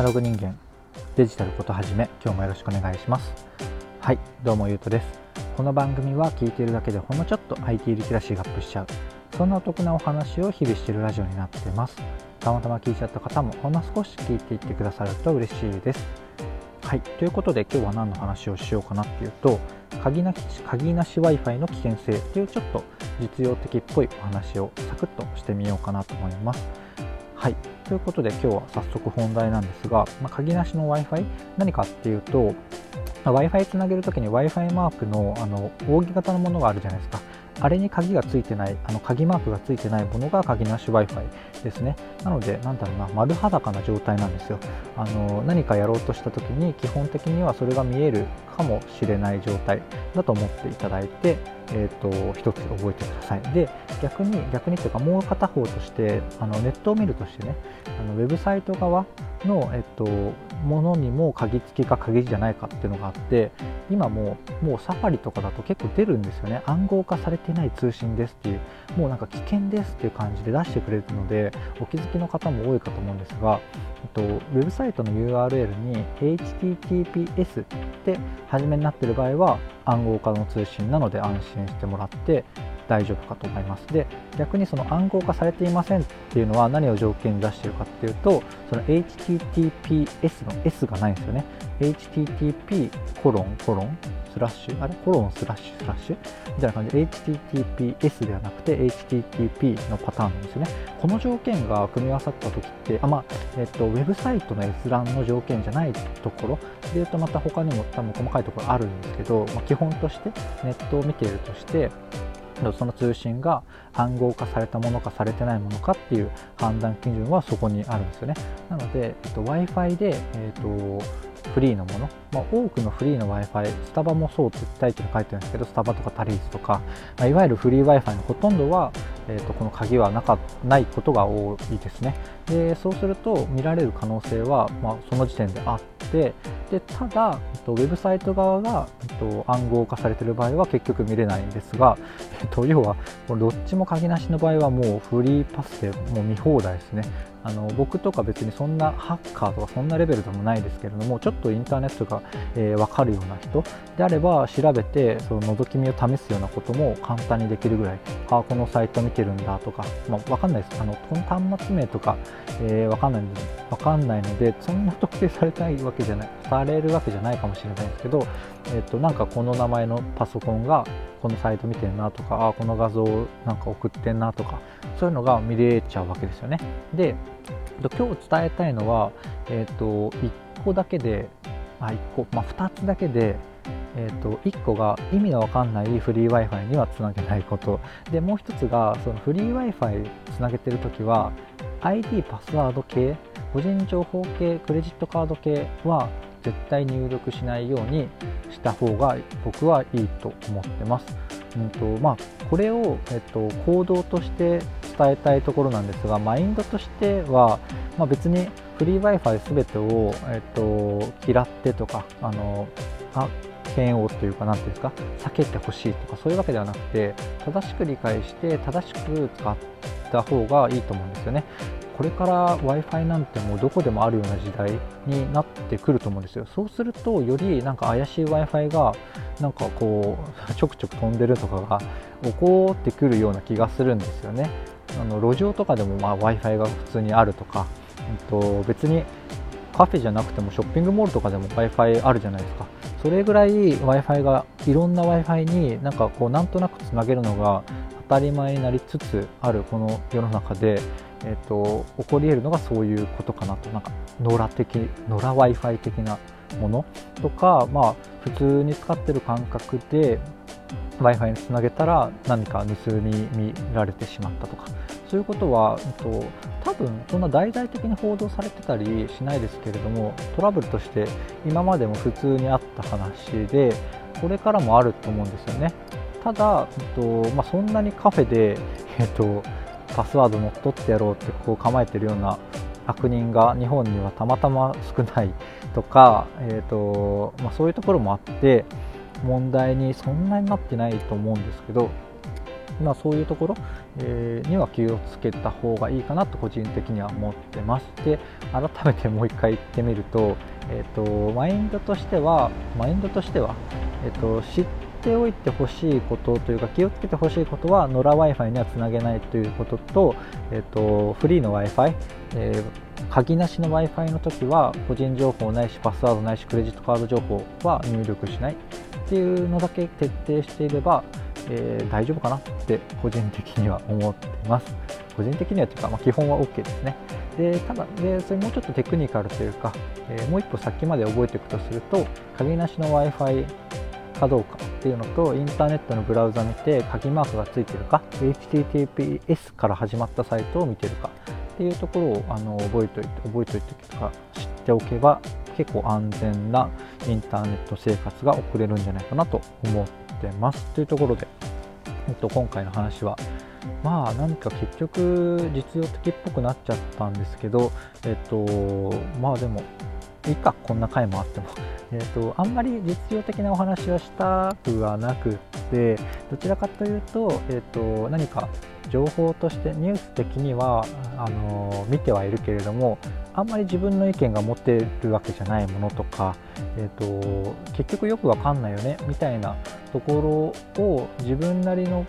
ナログ人間デジタルことはじめ今日もよろしくお願いします。はいどうもゆうとです。この番組は聞いているだけでほんのちょっと IT リテラシーがアップしちゃう。そんなお得なお話を日々しているラジオになってます。たまたま聞いちゃった方もほんの少し聞いていってくださると嬉しいです。はいということで今日は何の話をしようかなっていうと鍵なし鍵なし Wi-Fi の危険性というちょっと実用的っぽいお話をサクッとしてみようかなと思います。はいということで今日は早速本題なんですが、まあ、鍵なしの Wi-Fi 何かっていうと、Wi-Fi つなげるときに Wi-Fi マークのあの扇形のものがあるじゃないですかあれに鍵がついてない、あの鍵マークがついてないものが鍵なし Wi-Fi ですね。なので、なんだろうな、丸裸な状態なんですよ。あの何かやろうとしたときに、基本的にはそれが見えるかもしれない状態だと思っていただいて、えーと、一つ覚えてください。で、逆に、逆にというか、もう片方として、あのネットを見るとしてね、あのウェブサイト側の、えっと、ものにも鍵付きか鍵じゃないかっていうのがあって今ももうサファリとかだと結構出るんですよね暗号化されてない通信ですっていうもうなんか危険ですっていう感じで出してくれるのでお気づきの方も多いかと思うんですが、えっと、ウェブサイトの URL に HTTPS って初めになってる場合は暗号化の通信なので安心してもらって大丈夫かと思います。で逆にその暗号化されていませんっていうのは何を条件に出してるかっていうとその HTTPS の S がないんですよね。HTTP コロンコロンスラッシュあれ？コロンスラッシュスラッシュ？みたいな感じで HTTPS ではなくて HTTP のパターンなんですよね。この条件が組み合わさった時ってあまあえっとウェブサイトの閲覧の条件じゃないところで言うとまた他にも多分細かいところあるんですけど、まあ、基本としてネットを見ているとしてその通信が暗号化されたものかされてないものかっていう判断基準はそこにあるんですよね。なので、えっと、Wi-Fi で、えっと、フリーのもの、まあ、多くのフリーの Wi-Fi、スタバもそうってタイトル書いてるんですけど、スタバとかタリーズとか、まあ、いわゆるフリー Wi-Fi のほとんどは、えーと、この鍵はなかないことが多いですね。でそうすると見られる可能性は、まあ、その時点であってでただ、えっと、ウェブサイト側が、えっと、暗号化されている場合は結局見れないんですが、えっと、要はどっちも鍵なしの場合はもうフリーパスでもう見放題ですね。あの僕とか別にそんなハッカーとかそんなレベルでもないですけれどもちょっとインターネットが、えー、分かるような人であれば調べてその覗き見を試すようなことも簡単にできるぐらいあこのサイト見てるんだとか、まあ、分かんないですあの端末名とか、えー、分かんない分かんないのでそんな特定されたいわけじゃないされるわけじゃないかもしれないんですけど、えー、となんかこの名前のパソコンがこのサイト見てるなとかあこの画像なんか送ってんなとかそういうのが見れちゃうわけですよね。で今日伝えたいのは、えーと、1個だけであ1個、まあ、2つだけでえーと、1個が意味のわかんないフリー Wi-Fi にはつなげないことでもう1つがそのフリー Wi-Fi つなげてるときは ID パスワード系個人情報系クレジットカード系は絶対入力しないようにした方が僕はいいと思ってます。うんとまあ、これを、えっと、行動として伝えたいところなんですがマインドとしては、まあ、別にフリー Wi-Fi 全てを、えっと、嫌ってとかあのあ嫌悪というか、なんていうんですか、避けてほしいとか、そういうわけではなくて、正しく理解して、正しく使った方がいいと思うんですよね。これから Wi-Fi なんてもうどこでもあるような時代になってくると思うんですよ。そうすると、よりなんか怪しい Wi-Fi が、なんかこう、ちょくちょく飛んでるとかが起こってくるような気がするんですよね。あの路上とかでもま Wi-Fi が普通にあるとか、えっと、別にカフェじゃなくてもショッピングモールとかでも Wi-Fi あるじゃないですか。それぐらい Wi-Fi がいろんな Wi-Fi になんかこうなんとなくつなげるのが当たり前になりつつあるこの世の中で、えーと、起こり得るのがそういうことかなと。なんか野良的野良 Wi-Fi 的なものとか、まあ、普通に使ってる感覚で Wi-Fi につなげたら何か盗み見られてしまったとか。そういうことは、えっと、多分そんな大々的に報道されてたりしないですけれどもトラブルとして今までも普通にあった話でこれからもあると思うんですよね。ただ、えっとまあ、そんなにカフェで、えっと、パスワード乗っ取ってやろうってこう構えてるような悪人が日本にはたまたま少ないとか、えーとまあ、そういうところもあって問題にそんなになってないと思うんですけどまあ、そういうところ、えー、には気をつけた方がいいかなと個人的には思ってますで改めてもう一回言ってみると,、えーと、マインドとしてはマインドとしては、えーと、知っておいてほしいことというか気をつけてほしいことは野良 w i f i にはつなげないということと,、えーと、フリーの w i f i え、鍵なしの w i f i の時は個人情報ないしパスワードないしクレジットカード情報は入力しないっていうのだけ徹底していればえー、大丈夫かなって個人的には思ってます。個人的にはというか、まあ、基本は OK ですね。でただで、それもうちょっとテクニカルというか、えー、もう一歩先まで覚えていくとすると、鍵なしの Wi-Fi かどうかっていうのと、インターネットのブラウザ見て、鍵マークがついてるか、HTTPS から始まったサイトを見てるかっていうところをあの覚えておいて、覚えておいてとか知っておけば、結構安全なインターネット生活が送れるんじゃないかなと思ってますというところで、えっと、今回の話はまあ何か結局実用的っぽくなっちゃったんですけどえっとまあでもいいかこんな回もあっても。えっとあんまり実用的なお話はしたくはなくってどちらかというと,、えっと何か情報としてニュース的にはあの見てはいるけれどもあんまり自分の意見が持ってるわけじゃないものとか、えーと、結局よくわかんないよねみたいなところを自分なりの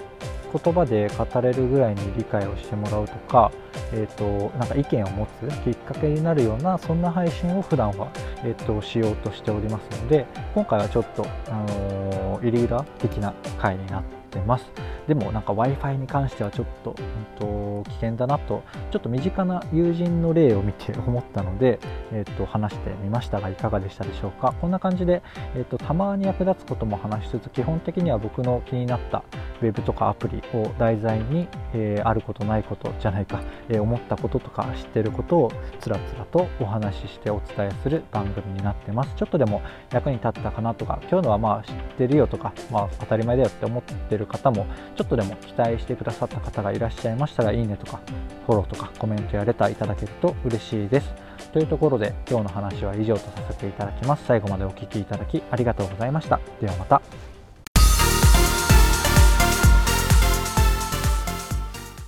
言葉で語れるぐらいに理解をしてもらうとか、えーと、なんか意見を持つきっかけになるようなそんな配信を普段は、えーと、しようとしておりますので今回はちょっと、あのー、イレギュラー的な回になってます。でもなんか Wi-Fi に関してはちょっと,、うんと、危険だなとちょっと身近な友人の例を見て 思ったので、えー、と話してみましたがいかがでしたでしょうか？こんな感じで、えー、とたまに役立つことも話しつつ基本的には僕の気になったウェブとかアプリを題材に、えー、あることないことじゃないか、えー、思ったこととか知ってることをつらつらとお話ししてお伝えする番組になってますちょっとでも役に立ったかなとか今日のはまあ知ってるよとか、まあ、当たり前だよって思ってる方もちょっとでも期待してくださった方がいらっしゃいましたらいいねとかフォローとかコメントやレターいただけると嬉しいです。というところで今日の話は以上とさせていただきます。最後までお聴きいただきありがとうございました。ではまた。